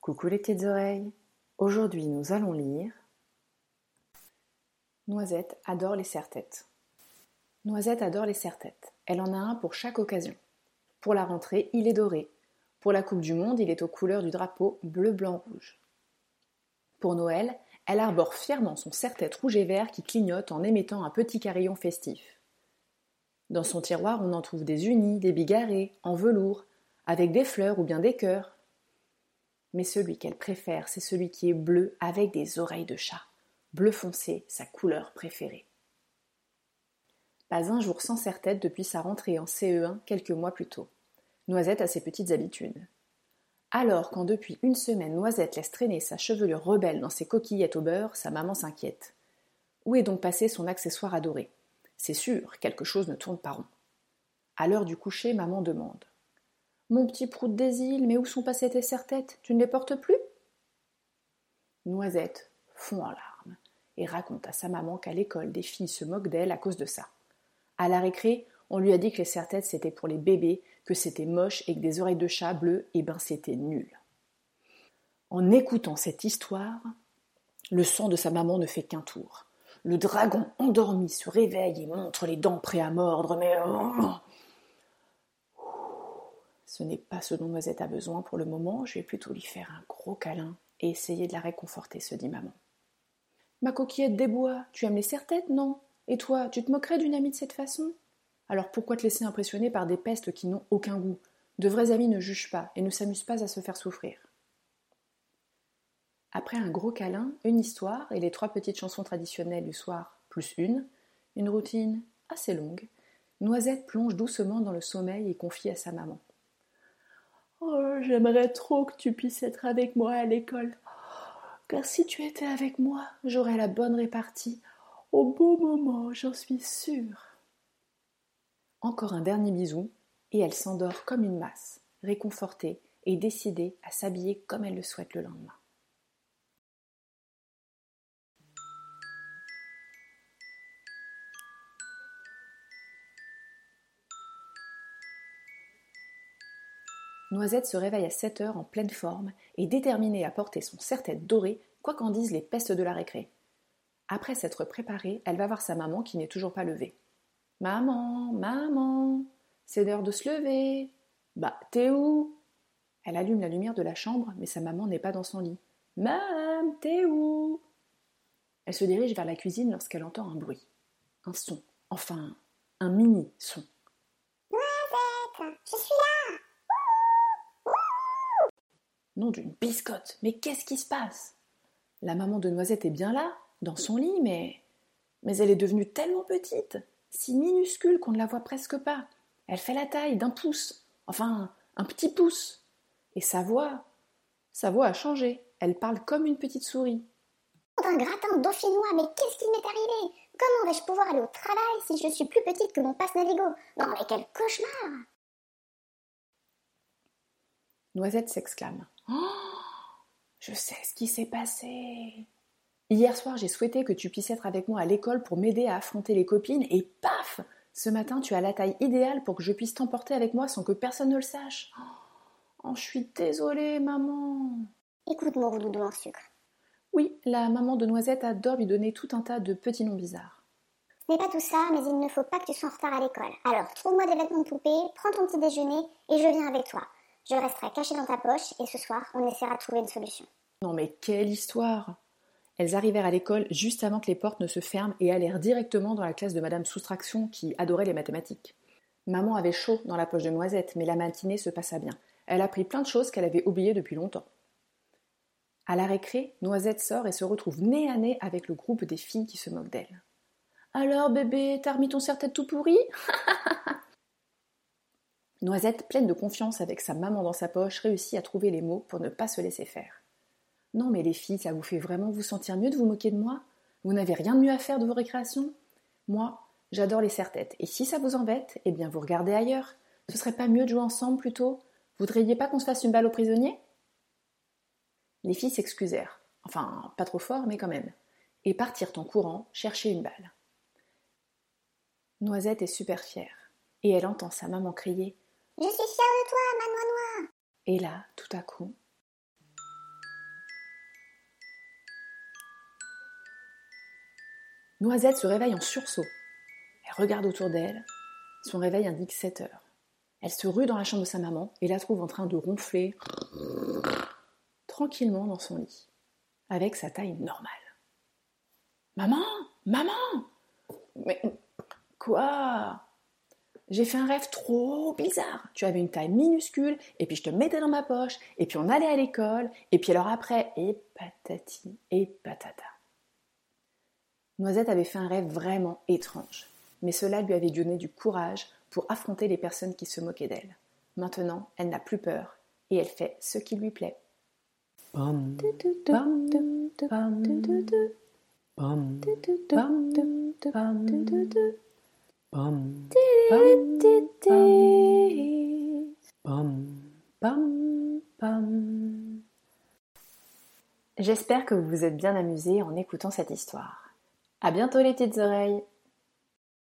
Coucou les petites oreilles. Aujourd'hui, nous allons lire Noisette adore les serre-têtes. Noisette adore les serre-têtes. Elle en a un pour chaque occasion. Pour la rentrée, il est doré. Pour la Coupe du Monde, il est aux couleurs du drapeau bleu, blanc, rouge. Pour Noël, elle arbore fièrement son serre-tête rouge et vert qui clignote en émettant un petit carillon festif. Dans son tiroir, on en trouve des unis, des bigarrés, en velours, avec des fleurs ou bien des cœurs. Mais celui qu'elle préfère, c'est celui qui est bleu avec des oreilles de chat. Bleu foncé, sa couleur préférée. Pas un jour sans serre-tête depuis sa rentrée en CE1 quelques mois plus tôt. Noisette a ses petites habitudes. Alors, quand depuis une semaine Noisette laisse traîner sa chevelure rebelle dans ses coquillettes au beurre, sa maman s'inquiète. Où est donc passé son accessoire adoré? C'est sûr, quelque chose ne tourne pas rond. À l'heure du coucher, maman demande Mon petit prout des îles, mais où sont passées tes serre-têtes Tu ne les portes plus? Noisette fond en larmes et raconte à sa maman qu'à l'école des filles se moquent d'elle à cause de ça. À la récré, on lui a dit que les serre-têtes c'était pour les bébés, que c'était moche et que des oreilles de chat bleues, et ben c'était nul. En écoutant cette histoire, le sang de sa maman ne fait qu'un tour. Le dragon endormi se réveille et montre les dents prêts à mordre, mais. oh Ce n'est pas ce dont Noisette a besoin pour le moment, je vais plutôt lui faire un gros câlin et essayer de la réconforter, se dit maman. Ma coquillette des bois, tu aimes les serre-têtes, non? Et toi, tu te moquerais d'une amie de cette façon? Alors pourquoi te laisser impressionner par des pestes qui n'ont aucun goût? De vrais amis ne jugent pas et ne s'amusent pas à se faire souffrir. Après un gros câlin, une histoire et les trois petites chansons traditionnelles du soir, plus une, une routine assez longue, Noisette plonge doucement dans le sommeil et confie à sa maman. Oh, j'aimerais trop que tu puisses être avec moi à l'école. Car si tu étais avec moi, j'aurais la bonne répartie. Au beau moment, j'en suis sûre. Encore un dernier bisou, et elle s'endort comme une masse, réconfortée et décidée à s'habiller comme elle le souhaite le lendemain. Noisette se réveille à 7 heures en pleine forme et déterminée à porter son serre-tête doré, quoi qu'en disent les pestes de la récré. Après s'être préparée, elle va voir sa maman qui n'est toujours pas levée. Maman, maman, c'est l'heure de se lever. Bah, t'es où? Elle allume la lumière de la chambre, mais sa maman n'est pas dans son lit. Maman, t'es où? Elle se dirige vers la cuisine lorsqu'elle entend un bruit. Un son. Enfin, un mini son. Noisette, je suis là Nom d'une biscotte Mais qu'est-ce qui se passe? La maman de Noisette est bien là, dans son lit, mais. Mais elle est devenue tellement petite si minuscule qu'on ne la voit presque pas. Elle fait la taille d'un pouce, enfin un petit pouce. Et sa voix, sa voix a changé. Elle parle comme une petite souris. Un gratin dauphinois, mais qu'est-ce qui m'est arrivé? Comment vais-je pouvoir aller au travail si je suis plus petite que mon passe Navigo Non mais quel cauchemar Noisette s'exclame. Oh, je sais ce qui s'est passé. Hier soir, j'ai souhaité que tu puisses être avec moi à l'école pour m'aider à affronter les copines, et paf Ce matin, tu as la taille idéale pour que je puisse t'emporter avec moi sans que personne ne le sache. Oh, je suis désolée, maman. Écoute mon doudou en sucre. Oui, la maman de Noisette adore lui donner tout un tas de petits noms bizarres. Ce n'est pas tout ça, mais il ne faut pas que tu sois en retard à l'école. Alors, trouve-moi des vêtements de poupée, prends ton petit déjeuner, et je viens avec toi. Je resterai cachée dans ta poche, et ce soir, on essaiera de trouver une solution. Non mais quelle histoire elles arrivèrent à l'école juste avant que les portes ne se ferment et allèrent directement dans la classe de Madame Soustraction qui adorait les mathématiques. Maman avait chaud dans la poche de Noisette, mais la matinée se passa bien. Elle apprit plein de choses qu'elle avait oubliées depuis longtemps. À la récré, Noisette sort et se retrouve nez à nez avec le groupe des filles qui se moquent d'elle. Alors, bébé, t'as remis ton serre-tête tout pourri? Noisette, pleine de confiance avec sa maman dans sa poche, réussit à trouver les mots pour ne pas se laisser faire. Non, mais les filles, ça vous fait vraiment vous sentir mieux de vous moquer de moi? Vous n'avez rien de mieux à faire de vos récréations? Moi, j'adore les serre-têtes, et si ça vous embête, eh bien vous regardez ailleurs. Ce serait pas mieux de jouer ensemble plutôt? Voudriez pas qu'on se fasse une balle aux prisonniers Les filles s'excusèrent, enfin pas trop fort, mais quand même, et partirent en courant chercher une balle. Noisette est super fière, et elle entend sa maman crier Je suis fière de toi, ma noix Et là, tout à coup, Noisette se réveille en sursaut. Elle regarde autour d'elle. Son réveil indique 7 heures. Elle se rue dans la chambre de sa maman et la trouve en train de ronfler tranquillement dans son lit, avec sa taille normale. Maman Maman Mais quoi? J'ai fait un rêve trop bizarre. Tu avais une taille minuscule, et puis je te mettais dans ma poche, et puis on allait à l'école, et puis alors après, et patati et patata. Noisette avait fait un rêve vraiment étrange, mais cela lui avait donné du courage pour affronter les personnes qui se moquaient d'elle. Maintenant, elle n'a plus peur et elle fait ce qui lui plaît. J'espère que vous vous êtes bien amusés en écoutant cette histoire. À bientôt les petites oreilles